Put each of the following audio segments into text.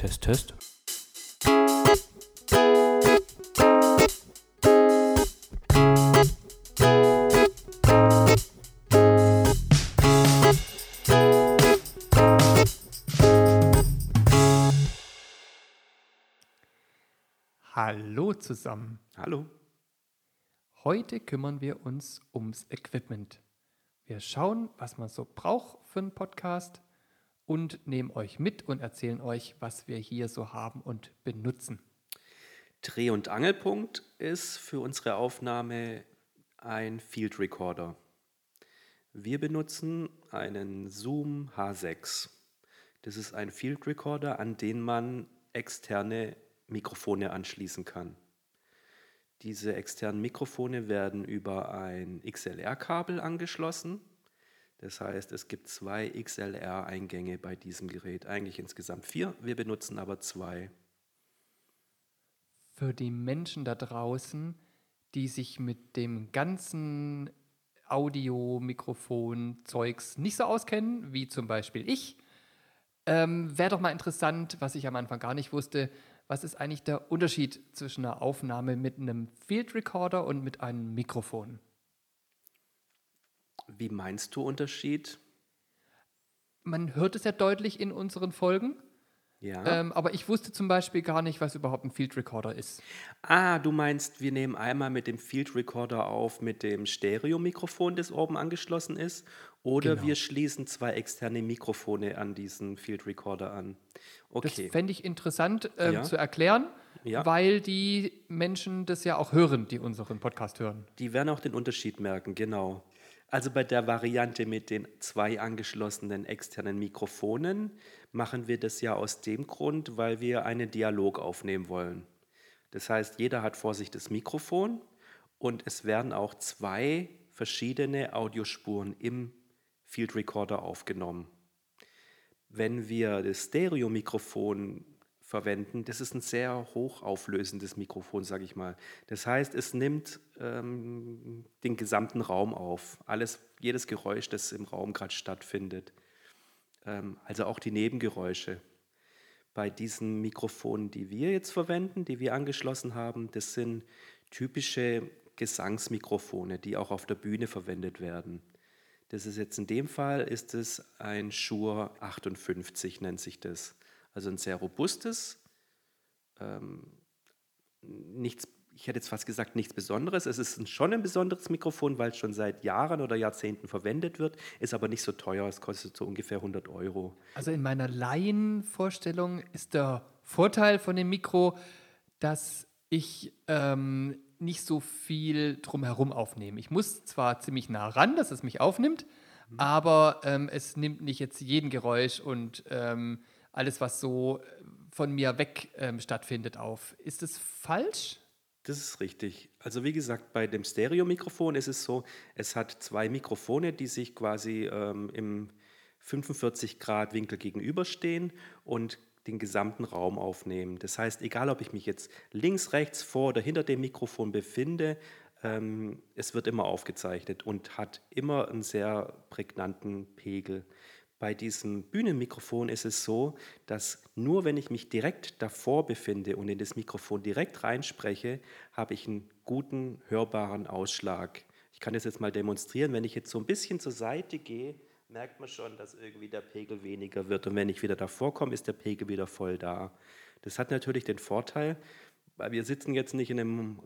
Test, Test. Hallo zusammen. Hallo. Heute kümmern wir uns ums Equipment. Wir schauen, was man so braucht für einen Podcast und nehmen euch mit und erzählen euch, was wir hier so haben und benutzen. Dreh- und Angelpunkt ist für unsere Aufnahme ein Field Recorder. Wir benutzen einen Zoom H6. Das ist ein Field Recorder, an den man externe Mikrofone anschließen kann. Diese externen Mikrofone werden über ein XLR-Kabel angeschlossen. Das heißt, es gibt zwei XLR-Eingänge bei diesem Gerät. Eigentlich insgesamt vier, wir benutzen aber zwei. Für die Menschen da draußen, die sich mit dem ganzen Audio-Mikrofon-Zeugs nicht so auskennen, wie zum Beispiel ich, ähm, wäre doch mal interessant, was ich am Anfang gar nicht wusste, was ist eigentlich der Unterschied zwischen einer Aufnahme mit einem Field Recorder und mit einem Mikrofon? Wie meinst du Unterschied? Man hört es ja deutlich in unseren Folgen, Ja. ähm, aber ich wusste zum Beispiel gar nicht, was überhaupt ein Field Recorder ist. Ah, du meinst, wir nehmen einmal mit dem Field Recorder auf mit dem Stereomikrofon, das oben angeschlossen ist, oder Genau. wir schließen zwei externe Mikrofone an diesen Field Recorder an. Das Okay. fände ich interessant ähm, Ja. zu erklären, Ja. weil die Menschen das ja auch hören, die unseren Podcast hören. Die werden auch den Unterschied merken, genau. Also bei der Variante mit den zwei angeschlossenen externen Mikrofonen machen wir das ja aus dem Grund, weil wir einen Dialog aufnehmen wollen. Das heißt, jeder hat vor sich das Mikrofon und es werden auch zwei verschiedene Audiospuren im Field Recorder aufgenommen. Wenn wir das Stereo-Mikrofon verwenden, das ist ein sehr hochauflösendes Mikrofon, sage ich mal. Das heißt, es nimmt ähm, den gesamten Raum auf, alles, jedes Geräusch, das im Raum gerade stattfindet. Ähm, also auch die Nebengeräusche. Bei diesen Mikrofonen, die wir jetzt verwenden, die wir angeschlossen haben, das sind typische Gesangsmikrofone, die auch auf der Bühne verwendet werden. Das ist jetzt in dem Fall ist es ein Shure 58 nennt sich das. Also ein sehr robustes, ähm, nichts, ich hätte jetzt fast gesagt nichts Besonderes. Es ist schon ein besonderes Mikrofon, weil es schon seit Jahren oder Jahrzehnten verwendet wird, ist aber nicht so teuer. Es kostet so ungefähr 100 Euro. Also in meiner Laienvorstellung ist der Vorteil von dem Mikro, dass ich ähm, nicht so viel drumherum aufnehme. Ich muss zwar ziemlich nah ran, dass es mich aufnimmt, aber ähm, es nimmt nicht jetzt jeden Geräusch und ähm, alles, was so äh, von mir weg ähm, stattfindet, auf. Ist das falsch? Das ist richtig. Also wie gesagt, bei dem Stereo-Mikrofon ist es so, es hat zwei Mikrofone, die sich quasi ähm, im 45 Grad Winkel gegenüberstehen und den gesamten Raum aufnehmen. Das heißt, egal ob ich mich jetzt links, rechts, vor oder hinter dem Mikrofon befinde, ähm, es wird immer aufgezeichnet und hat immer einen sehr prägnanten Pegel. Bei diesem Bühnenmikrofon ist es so, dass nur wenn ich mich direkt davor befinde und in das Mikrofon direkt reinspreche, habe ich einen guten, hörbaren Ausschlag. Ich kann das jetzt mal demonstrieren. Wenn ich jetzt so ein bisschen zur Seite gehe, merkt man schon, dass irgendwie der Pegel weniger wird. Und wenn ich wieder davor komme, ist der Pegel wieder voll da. Das hat natürlich den Vorteil, weil wir sitzen jetzt nicht in einem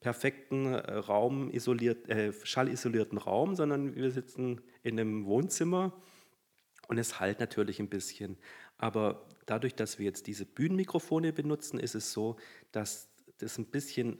perfekten äh, Raum isoliert, äh, schallisolierten Raum, sondern wir sitzen in einem Wohnzimmer und es halt natürlich ein bisschen. Aber dadurch, dass wir jetzt diese Bühnenmikrofone benutzen, ist es so, dass das ein bisschen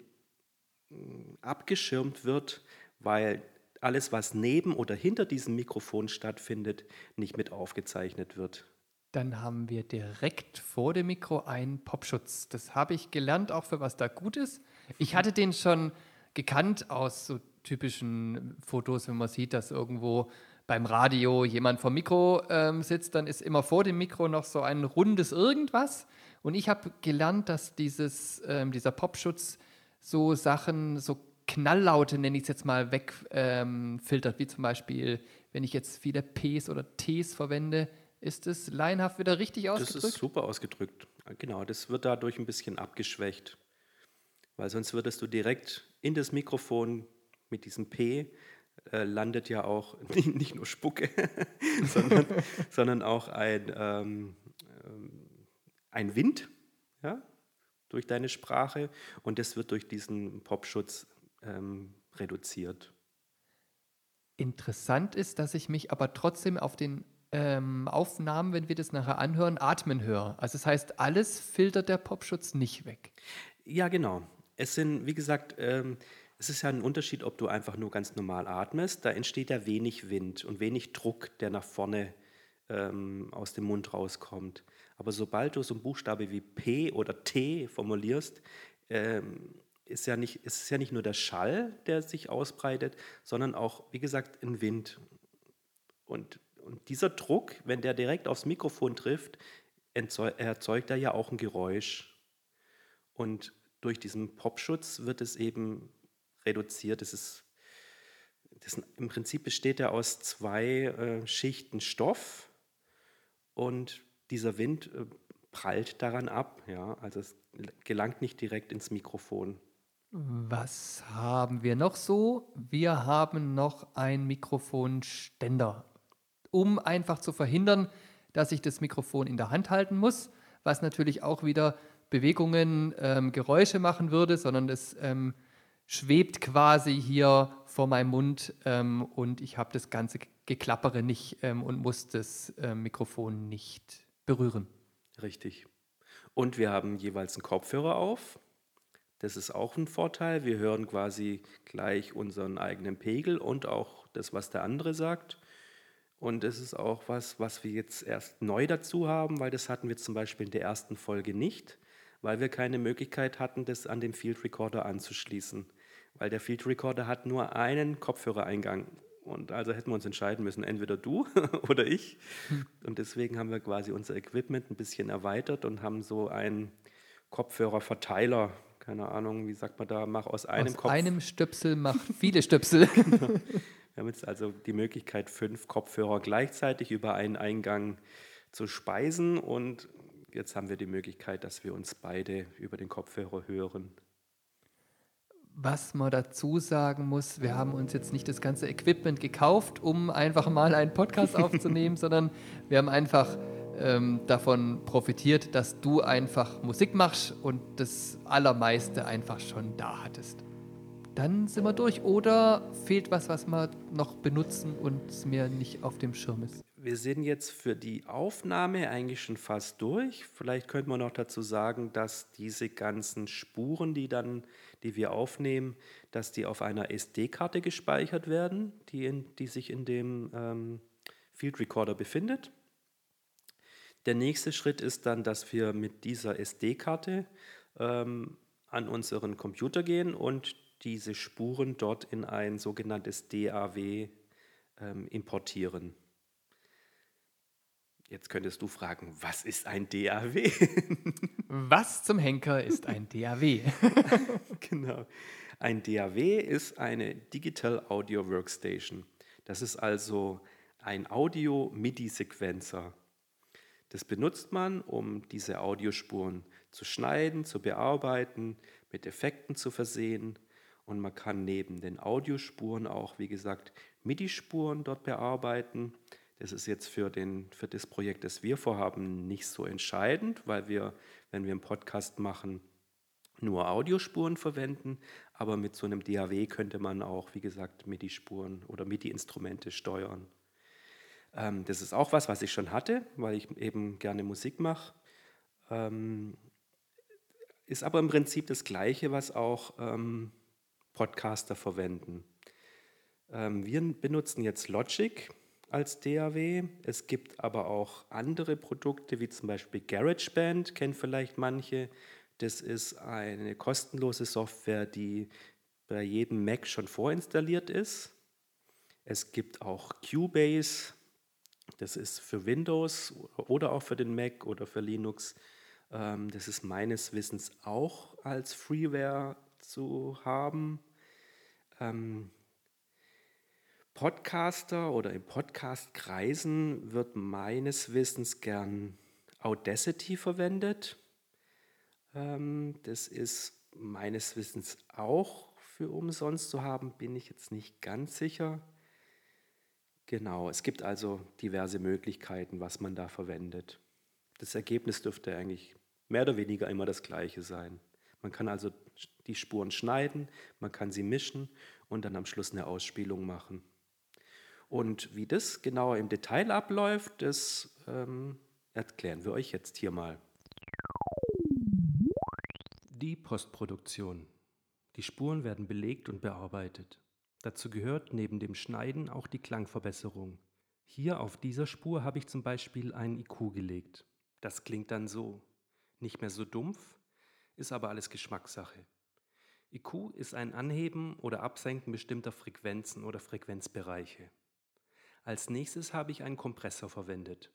mm, abgeschirmt wird, weil alles, was neben oder hinter diesem Mikrofon stattfindet, nicht mit aufgezeichnet wird. Dann haben wir direkt vor dem Mikro einen Popschutz. Das habe ich gelernt, auch für was da gut ist. Ich hatte den schon gekannt aus so typischen Fotos, wenn man sieht, dass irgendwo beim Radio jemand vor Mikro ähm, sitzt, dann ist immer vor dem Mikro noch so ein rundes Irgendwas. Und ich habe gelernt, dass dieses, ähm, dieser Popschutz so Sachen, so Knalllaute, nenne ich es jetzt mal, wegfiltert, ähm, wie zum Beispiel, wenn ich jetzt viele Ps oder Ts verwende, Ist es laienhaft wieder richtig ausgedrückt? Das ist super ausgedrückt. Genau, das wird dadurch ein bisschen abgeschwächt. Weil sonst würdest du direkt in das Mikrofon mit diesem P äh, landet ja auch nicht nur Spucke, sondern, sondern auch ein, ähm, ähm, ein Wind ja, durch deine Sprache und das wird durch diesen Popschutz ähm, reduziert. Interessant ist, dass ich mich aber trotzdem auf den ähm, Aufnahmen, wenn wir das nachher anhören, atmen höre. Also das heißt, alles filtert der Popschutz nicht weg. Ja, genau. Es sind, wie gesagt, ähm, es ist ja ein Unterschied, ob du einfach nur ganz normal atmest. Da entsteht ja wenig Wind und wenig Druck, der nach vorne ähm, aus dem Mund rauskommt. Aber sobald du so einen Buchstabe wie P oder T formulierst, ähm, ist ja nicht, ist ja nicht nur der Schall, der sich ausbreitet, sondern auch, wie gesagt, ein Wind. Und, und dieser Druck, wenn der direkt aufs Mikrofon trifft, erzeugt er ja auch ein Geräusch. Und durch diesen Popschutz wird es eben reduziert. Das ist, das, Im Prinzip besteht er aus zwei äh, Schichten Stoff und dieser Wind äh, prallt daran ab. Ja? Also es gelangt nicht direkt ins Mikrofon. Was haben wir noch so? Wir haben noch ein Mikrofonständer, um einfach zu verhindern, dass ich das Mikrofon in der Hand halten muss, was natürlich auch wieder Bewegungen, ähm, Geräusche machen würde, sondern es ähm, schwebt quasi hier vor meinem Mund ähm, und ich habe das ganze Geklappere nicht ähm, und muss das äh, Mikrofon nicht berühren. Richtig. Und wir haben jeweils einen Kopfhörer auf. Das ist auch ein Vorteil. Wir hören quasi gleich unseren eigenen Pegel und auch das, was der andere sagt. Und das ist auch was, was wir jetzt erst neu dazu haben, weil das hatten wir zum Beispiel in der ersten Folge nicht weil wir keine Möglichkeit hatten, das an den Field Recorder anzuschließen. Weil der Field Recorder hat nur einen Kopfhörereingang. Und also hätten wir uns entscheiden müssen, entweder du oder ich. Hm. Und deswegen haben wir quasi unser Equipment ein bisschen erweitert und haben so einen Kopfhörerverteiler, keine Ahnung, wie sagt man da, mach aus einem aus Kopf. einem Stöpsel mach viele Stöpsel. Wir haben jetzt also die Möglichkeit, fünf Kopfhörer gleichzeitig über einen Eingang zu speisen und jetzt haben wir die Möglichkeit, dass wir uns beide über den Kopfhörer hören. Was man dazu sagen muss, wir haben uns jetzt nicht das ganze Equipment gekauft, um einfach mal einen Podcast aufzunehmen, sondern wir haben einfach ähm, davon profitiert, dass du einfach Musik machst und das Allermeiste einfach schon da hattest. Dann sind wir durch. Oder fehlt was, was wir noch benutzen und es mir nicht auf dem Schirm ist? Wir sind jetzt für die Aufnahme eigentlich schon fast durch. Vielleicht könnte man noch dazu sagen, dass diese ganzen Spuren, die dann, die wir aufnehmen, dass die auf einer SD-Karte gespeichert werden, die, in, die sich in dem ähm, Field Recorder befindet. Der nächste Schritt ist dann, dass wir mit dieser SD-Karte ähm, an unseren Computer gehen und diese Spuren dort in ein sogenanntes DAW ähm, importieren. Jetzt könntest du fragen, was ist ein DAW? was zum Henker ist ein DAW? genau. Ein DAW ist eine Digital Audio Workstation. Das ist also ein Audio-MIDI-Sequencer. Das benutzt man, um diese Audiospuren zu schneiden, zu bearbeiten, mit Effekten zu versehen. Und man kann neben den Audiospuren auch, wie gesagt, MIDI-Spuren dort bearbeiten. Das ist jetzt für, den, für das Projekt, das wir vorhaben, nicht so entscheidend, weil wir, wenn wir einen Podcast machen, nur Audiospuren verwenden. Aber mit so einem DAW könnte man auch, wie gesagt, MIDI-Spuren oder MIDI-Instrumente steuern. Ähm, das ist auch was, was ich schon hatte, weil ich eben gerne Musik mache. Ähm, ist aber im Prinzip das Gleiche, was auch ähm, Podcaster verwenden. Ähm, wir benutzen jetzt Logic als DAW. Es gibt aber auch andere Produkte, wie zum Beispiel GarageBand, kennen vielleicht manche. Das ist eine kostenlose Software, die bei jedem Mac schon vorinstalliert ist. Es gibt auch Cubase, das ist für Windows oder auch für den Mac oder für Linux. Ähm, das ist meines Wissens auch als Freeware zu haben. Podcaster oder in Podcast-Kreisen wird meines Wissens gern Audacity verwendet. Ähm, das ist meines Wissens auch für umsonst zu haben, bin ich jetzt nicht ganz sicher. Genau, es gibt also diverse Möglichkeiten, was man da verwendet. Das Ergebnis dürfte eigentlich mehr oder weniger immer das gleiche sein. Man kann also die Spuren schneiden, man kann sie mischen und dann am Schluss eine Ausspielung machen. Und wie das genauer im Detail abläuft, das ähm, erklären wir euch jetzt hier mal. Die Postproduktion. Die Spuren werden belegt und bearbeitet. Dazu gehört neben dem Schneiden auch die Klangverbesserung. Hier auf dieser Spur habe ich zum Beispiel einen IQ gelegt. Das klingt dann so. Nicht mehr so dumpf, ist aber alles Geschmackssache. IQ ist ein Anheben oder Absenken bestimmter Frequenzen oder Frequenzbereiche. Als nächstes habe ich einen Kompressor verwendet.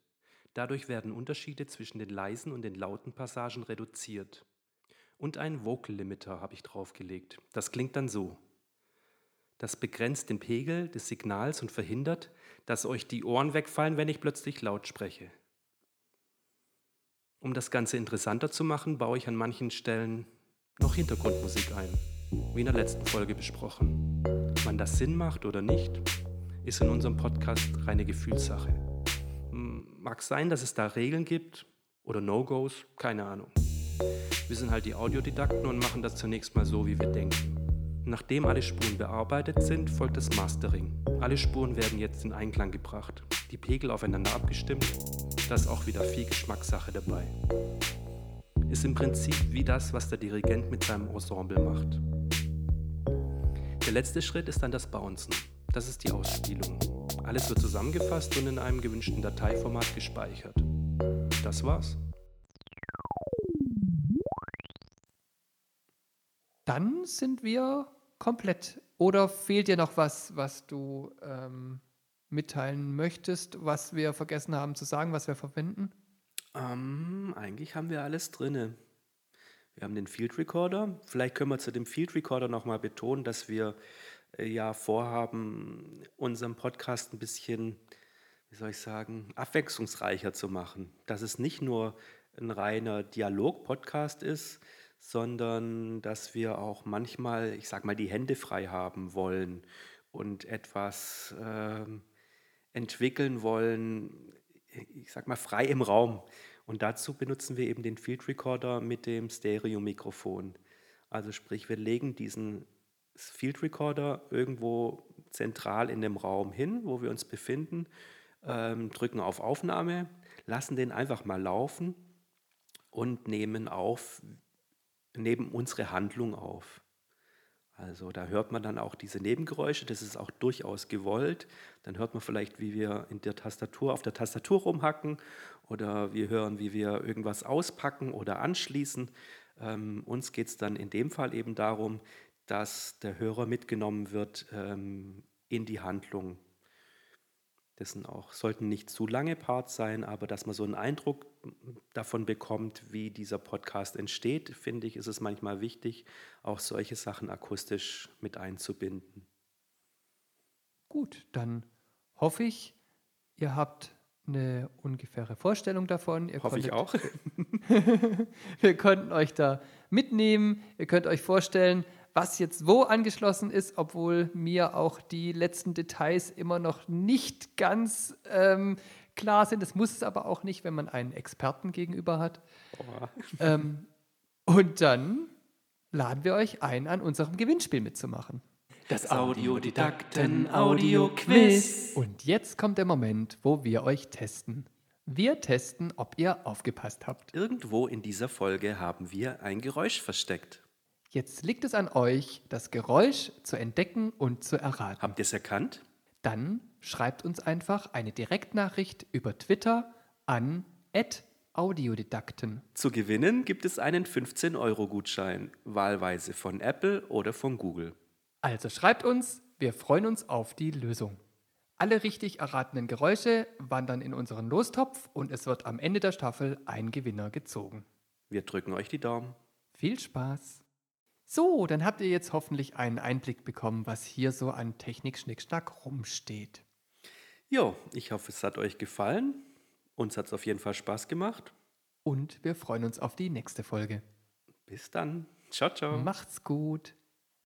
Dadurch werden Unterschiede zwischen den leisen und den lauten Passagen reduziert. Und einen Vocal Limiter habe ich draufgelegt. Das klingt dann so. Das begrenzt den Pegel des Signals und verhindert, dass euch die Ohren wegfallen, wenn ich plötzlich laut spreche. Um das Ganze interessanter zu machen, baue ich an manchen Stellen noch Hintergrundmusik ein, wie in der letzten Folge besprochen. Wann das Sinn macht oder nicht, ist in unserem Podcast reine Gefühlssache. Mag sein, dass es da Regeln gibt oder No-Gos, keine Ahnung. Wir sind halt die Audiodidakten und machen das zunächst mal so, wie wir denken. Nachdem alle Spuren bearbeitet sind, folgt das Mastering. Alle Spuren werden jetzt in Einklang gebracht, die Pegel aufeinander abgestimmt. Da ist auch wieder viel Geschmackssache dabei. Ist im Prinzip wie das, was der Dirigent mit seinem Ensemble macht. Der letzte Schritt ist dann das Bouncen. Das ist die Ausspielung. Alles wird zusammengefasst und in einem gewünschten Dateiformat gespeichert. Das war's. Dann sind wir komplett. Oder fehlt dir noch was, was du ähm, mitteilen möchtest, was wir vergessen haben zu sagen, was wir verwenden? Ähm, eigentlich haben wir alles drinne. Wir haben den Field Recorder. Vielleicht können wir zu dem Field Recorder nochmal betonen, dass wir ja vorhaben, unseren Podcast ein bisschen, wie soll ich sagen, abwechslungsreicher zu machen. Dass es nicht nur ein reiner Dialog-Podcast ist, sondern dass wir auch manchmal, ich sag mal, die Hände frei haben wollen und etwas äh, entwickeln wollen, ich sag mal, frei im Raum. Und dazu benutzen wir eben den Field Recorder mit dem Stereo-Mikrofon. Also sprich, wir legen diesen Field Recorder irgendwo zentral in dem Raum hin, wo wir uns befinden, ähm, drücken auf Aufnahme, lassen den einfach mal laufen und nehmen auf, nehmen unsere Handlung auf. Also da hört man dann auch diese Nebengeräusche, das ist auch durchaus gewollt. Dann hört man vielleicht, wie wir in der Tastatur auf der Tastatur rumhacken oder wir hören, wie wir irgendwas auspacken oder anschließen. Ähm, uns geht es dann in dem Fall eben darum, dass der Hörer mitgenommen wird ähm, in die Handlung. Das sind auch, sollten nicht zu lange Parts sein, aber dass man so einen Eindruck davon bekommt, wie dieser Podcast entsteht, finde ich, ist es manchmal wichtig, auch solche Sachen akustisch mit einzubinden. Gut, dann hoffe ich, ihr habt eine ungefähre Vorstellung davon. Ihr hoffe ich auch. wir konnten euch da mitnehmen. Ihr könnt euch vorstellen, was jetzt wo angeschlossen ist, obwohl mir auch die letzten Details immer noch nicht ganz ähm, klar sind. Das muss es aber auch nicht, wenn man einen Experten gegenüber hat. Ähm, und dann laden wir euch ein, an unserem Gewinnspiel mitzumachen. Das Audiodidakten Audio Quiz. Und jetzt kommt der Moment, wo wir euch testen. Wir testen, ob ihr aufgepasst habt. Irgendwo in dieser Folge haben wir ein Geräusch versteckt. Jetzt liegt es an euch, das Geräusch zu entdecken und zu erraten. Habt ihr es erkannt? Dann schreibt uns einfach eine Direktnachricht über Twitter an Audiodidakten. Zu gewinnen gibt es einen 15-Euro-Gutschein, wahlweise von Apple oder von Google. Also schreibt uns, wir freuen uns auf die Lösung. Alle richtig erratenen Geräusche wandern in unseren Lostopf und es wird am Ende der Staffel ein Gewinner gezogen. Wir drücken euch die Daumen. Viel Spaß! So, dann habt ihr jetzt hoffentlich einen Einblick bekommen, was hier so an Technik-Schnickschnack rumsteht. Jo, ich hoffe, es hat euch gefallen. Uns hat es auf jeden Fall Spaß gemacht. Und wir freuen uns auf die nächste Folge. Bis dann. Ciao, ciao. Macht's gut.